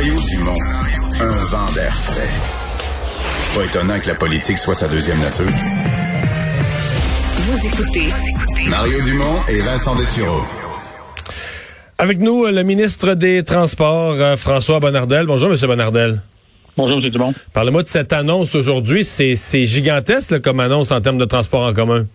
Mario Dumont, un vent d'air frais. Pas étonnant que la politique soit sa deuxième nature. Vous écoutez Mario Dumont et Vincent Dessureau. Avec nous, le ministre des Transports, euh, François Bonnardel. Bonjour, Monsieur Bonnardel. Bonjour, M. Dumont. Parlez-moi de cette annonce aujourd'hui. C'est gigantesque là, comme annonce en termes de transport en commun.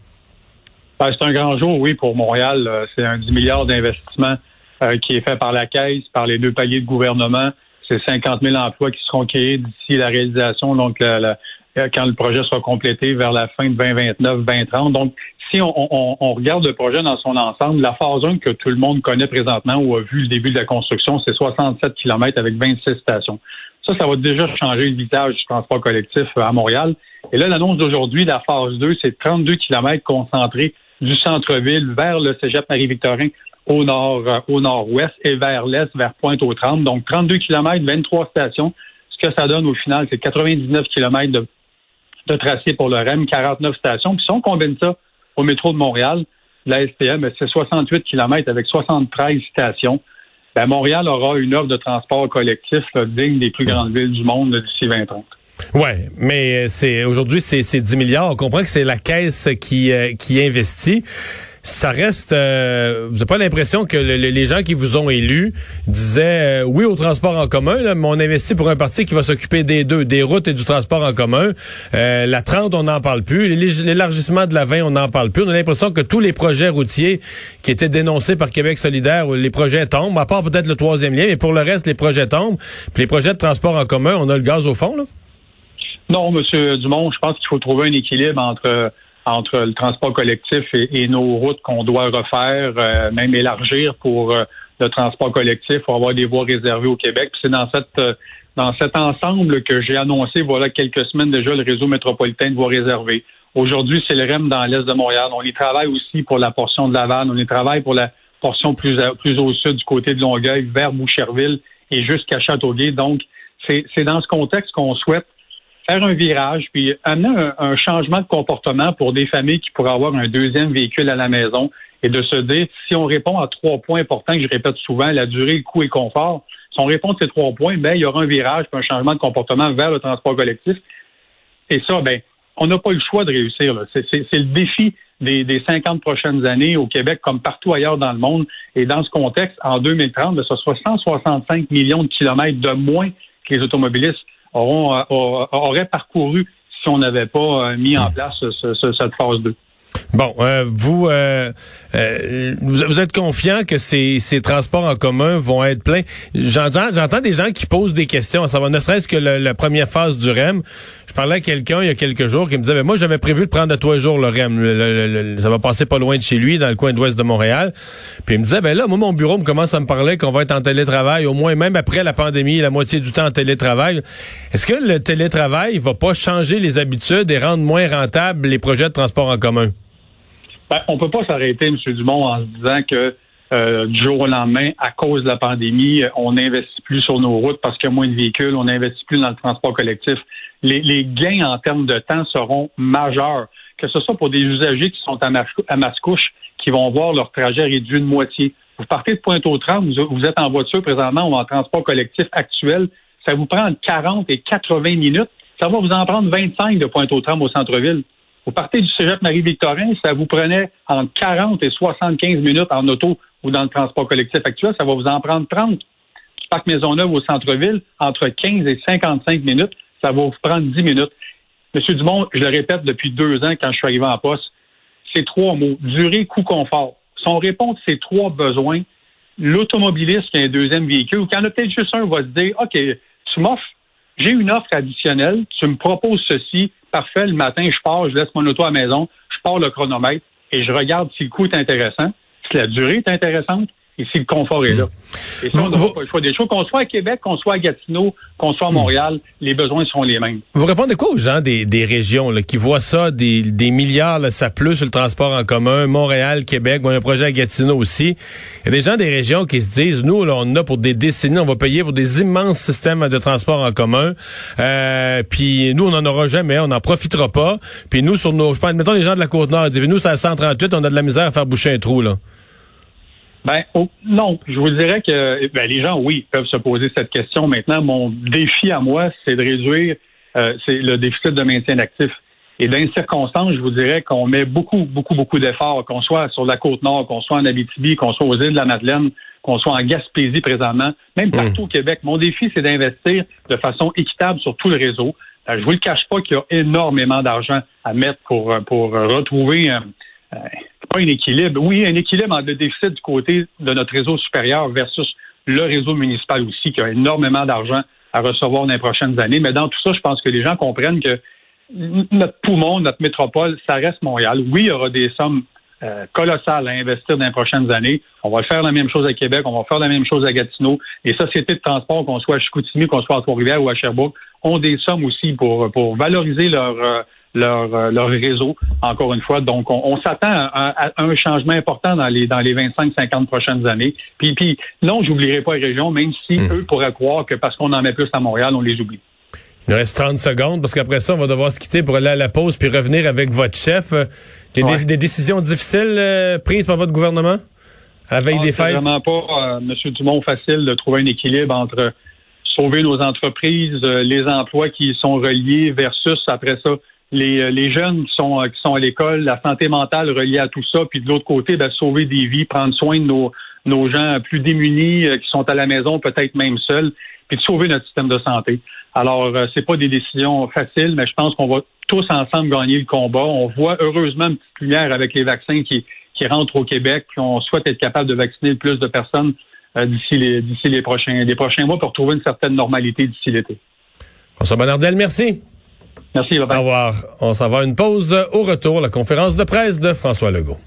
Ben, c'est un grand jour, oui, pour Montréal. Euh, C'est un 10 milliards d'investissement euh, qui est fait par la Caisse, par les deux paliers de gouvernement. C'est 50 000 emplois qui seront créés d'ici la réalisation, donc quand le projet sera complété vers la fin de 2029-2030. Donc, si on regarde le projet dans son ensemble, la phase 1 que tout le monde connaît présentement ou a vu le début de la construction, c'est 67 km avec 26 stations. Ça, ça va déjà changer le visage du transport collectif euh, à Montréal. Et là, l'annonce d'aujourd'hui, la phase 2, c'est 32 km concentrés du centre-ville vers le cégep Marie-Victorin au nord, euh, au nord-ouest et vers l'est, vers Pointe-aux-Trembles. Donc, 32 km, 23 stations. Ce que ça donne au final, c'est 99 km de, de tracé pour le REM, 49 stations. Puis si on combine ça au métro de Montréal, la STM, c'est 68 km avec 73 stations. Ben, Montréal aura une offre de transport collectif là, digne des plus grandes villes du monde d'ici 2030. Ouais, mais c'est aujourd'hui c'est c'est 10 milliards. On comprend que c'est la caisse qui euh, qui investit. Ça reste. euh, vous n'avez pas l'impression que le- le- les gens qui vous ont élu disaient euh, oui au transport en commun, là, mais on investit pour un parti qui va s'occuper des deux, des routes et du transport en commun. Euh, la 30, on n'en parle plus. L'élargissement de la 20, on n'en parle plus. On a l'impression que tous les projets routiers qui étaient dénoncés par Québec solidaire, les projets tombent, à part peut-être le troisième lien, mais pour le reste, les projets tombent. Puis les projets de transport en commun, on a le gaz au fond, là. Non, Monsieur Dumont, je pense qu'il faut trouver un équilibre entre entre le transport collectif et, nos routes qu'on doit refaire, euh, même élargir pour euh, le transport collectif, pour avoir des voies réservées au Québec. C'est dans cette euh, dans cet ensemble que j'ai annoncé, voilà quelques semaines déjà, le réseau métropolitain de voies réservées. Aujourd'hui, c'est le REM dans l'est de Montréal. On y travaille aussi pour la portion de Laval. On y travaille pour la portion plus, à- plus au sud du côté de Longueuil, vers Boucherville et jusqu'à Châteauguay. Donc, c'est dans ce contexte qu'on souhaite faire un virage, puis amener un, un changement de comportement pour des familles qui pourraient avoir un deuxième véhicule à la maison et de se dire, si on répond à trois points importants que je répète souvent, la durée, le coût et le confort, si on répond à ces trois points, ben, il y aura un virage puis un changement de comportement vers le transport collectif. Et ça, ben, on n'a pas eu le choix de réussir. C'est le défi des, des 50 prochaines années au Québec, comme partout ailleurs dans le monde. Et dans ce contexte, en 2030, ben, ce sera 165 millions de kilomètres de moins que les automobilistes auront, euh, aura- auraient parcouru si on n'avait pas euh, mis en place ce- ce- cette phase 2. Bon, euh, vous, euh, euh, vous vous êtes confiant que ces, transports en commun vont être pleins? J'entends, j'entends des gens qui posent des questions, à savoir ne serait-ce que la première phase du REM. Je parlais à quelqu'un il y a quelques jours qui me disait, ben, moi j'avais prévu de prendre à les jours le REM. Ça va passer pas loin de chez lui, dans le coin de l'ouest de Montréal. Puis il me disait, ben là, moi mon bureau me commence à me parler qu'on va être en télétravail, au moins même après la pandémie, la moitié du temps en télétravail. Est-ce que le télétravail va pas changer les habitudes et rendre moins rentables les projets de transport en commun? Ben, on peut pas s'arrêter, M. Dumont, en se disant que euh, du jour au lendemain, à cause de la pandémie, euh, on n'investit plus sur nos routes parce qu'il y a moins de véhicules, on n'investit plus dans le transport collectif. Les, gains en termes de temps seront majeurs, que ce soit pour des usagers qui sont à, Mascou- à Mascouche, qui vont voir leur trajet réduit de moitié. Vous partez de Pointe-aux-Trembles, vous, vous êtes en voiture présentement ou en transport collectif actuel, ça vous prend entre 40 et 80 minutes. Ça va vous en prendre 25 de Pointe-aux-Trembles au centre-ville. Vous partez du cégep Marie-Victorin, ça vous prenait entre 40 et 75 minutes en auto ou dans le transport collectif actuel, ça va vous en prendre 30. Du parc Maisonneuve au centre-ville, entre 15 et 55 minutes, ça va vous prendre 10 minutes. Monsieur Dumont, je le répète depuis deux ans quand je suis arrivé en poste, c'est trois mots, durée, coût, confort. Si on à ces trois besoins, l'automobiliste qui a un deuxième véhicule, ou qui en a peut-être juste un, va se dire, OK, tu m'offres, j'ai une offre additionnelle, tu me proposes ceci, parfait, le matin, je pars, je laisse mon auto à la maison, je pars le chronomètre et je regarde si le coût est intéressant, si la durée est intéressante et si le confort est là. Et ça, on Vous- n'a pas le choix des choses. Qu'on soit à Québec, qu'on soit à Gatineau, qu'on soit à Montréal, les besoins sont les mêmes. Vous répondez quoi aux gens des, des régions là, qui voient ça, des, des milliards, là, ça pleut sur le transport en commun, Montréal, Québec, on a un projet à Gatineau aussi? Il y a des gens des régions qui se disent, nous, là, on a pour des décennies, on va payer pour des immenses systèmes de transport en commun. Euh, puis nous, on n'en aura jamais, on n'en profitera pas. Puis nous, sur nos, je pense, mettons les gens de la Côte-Nord, ils disent, nous, c'est à 138, on a de la misère à faire boucher un trou, là. Ben non, je vous dirais que ben, les gens, oui, peuvent se poser cette question. Maintenant, mon défi à moi, c'est de réduire euh, c'est le déficit de maintien d'actifs. Et dans les circonstances, je vous dirais qu'on met beaucoup, beaucoup, beaucoup d'efforts, qu'on soit sur la côte nord, qu'on soit en Abitibi, qu'on soit aux îles de la Madeleine, qu'on soit en Gaspésie présentement, même mmh. partout au Québec. Mon défi, c'est d'investir de façon équitable sur tout le réseau. Euh, je vous le cache pas qu'il y a énormément d'argent à mettre pour, pour retrouver euh, un équilibre. Oui, un équilibre entre le déficit du côté de notre réseau supérieur versus le réseau municipal aussi, qui a énormément d'argent à recevoir dans les prochaines années. Mais dans tout ça, je pense que les gens comprennent que notre poumon, notre métropole, ça reste Montréal. Oui, il y aura des sommes euh, colossales à investir dans les prochaines années. On va faire la même chose à Québec, on va faire la même chose à Gatineau. Les sociétés de transport, qu'on soit à Chicoutimi, qu'on soit à Trois-Rivières ou à Sherbrooke, ont des sommes aussi pour, pour valoriser leur, euh, leur, euh, leur réseau, encore une fois. Donc, on, s'attend à, un changement important dans les dans les 25-50 prochaines années. Puis, puis non, j'oublierai pas les régions, même si hmm. eux pourraient croire que parce qu'on en met plus à Montréal, on les oublie. Il nous reste 30 secondes parce qu'après ça, on va devoir se quitter pour aller à la pause puis revenir avec votre chef. Il y a des, décisions difficiles euh, prises par votre gouvernement? À la veille ah, des fêtes? vraiment pas, euh, M. Dumont, facile de trouver un équilibre entre sauver nos entreprises, les emplois qui sont reliés versus, après ça, les, euh, les jeunes qui sont, euh, qui sont à l'école, la santé mentale reliée à tout ça, puis de l'autre côté, ben, sauver des vies, prendre soin de nos, nos gens plus démunis euh, qui sont à la maison, peut-être même seuls, puis de sauver notre système de santé. Alors, c'est pas des décisions faciles, mais je pense qu'on va tous ensemble gagner le combat. On voit heureusement une petite lumière avec les vaccins qui, qui rentrent au Québec, puis on souhaite être capable de vacciner plus de personnes d'ici les d'ici les prochains les prochains mois pour trouver une certaine normalité d'ici l'été. François Bonnardel, merci. Merci, Au revoir. On s'en va à une pause. Au retour, la conférence de presse de François Legault.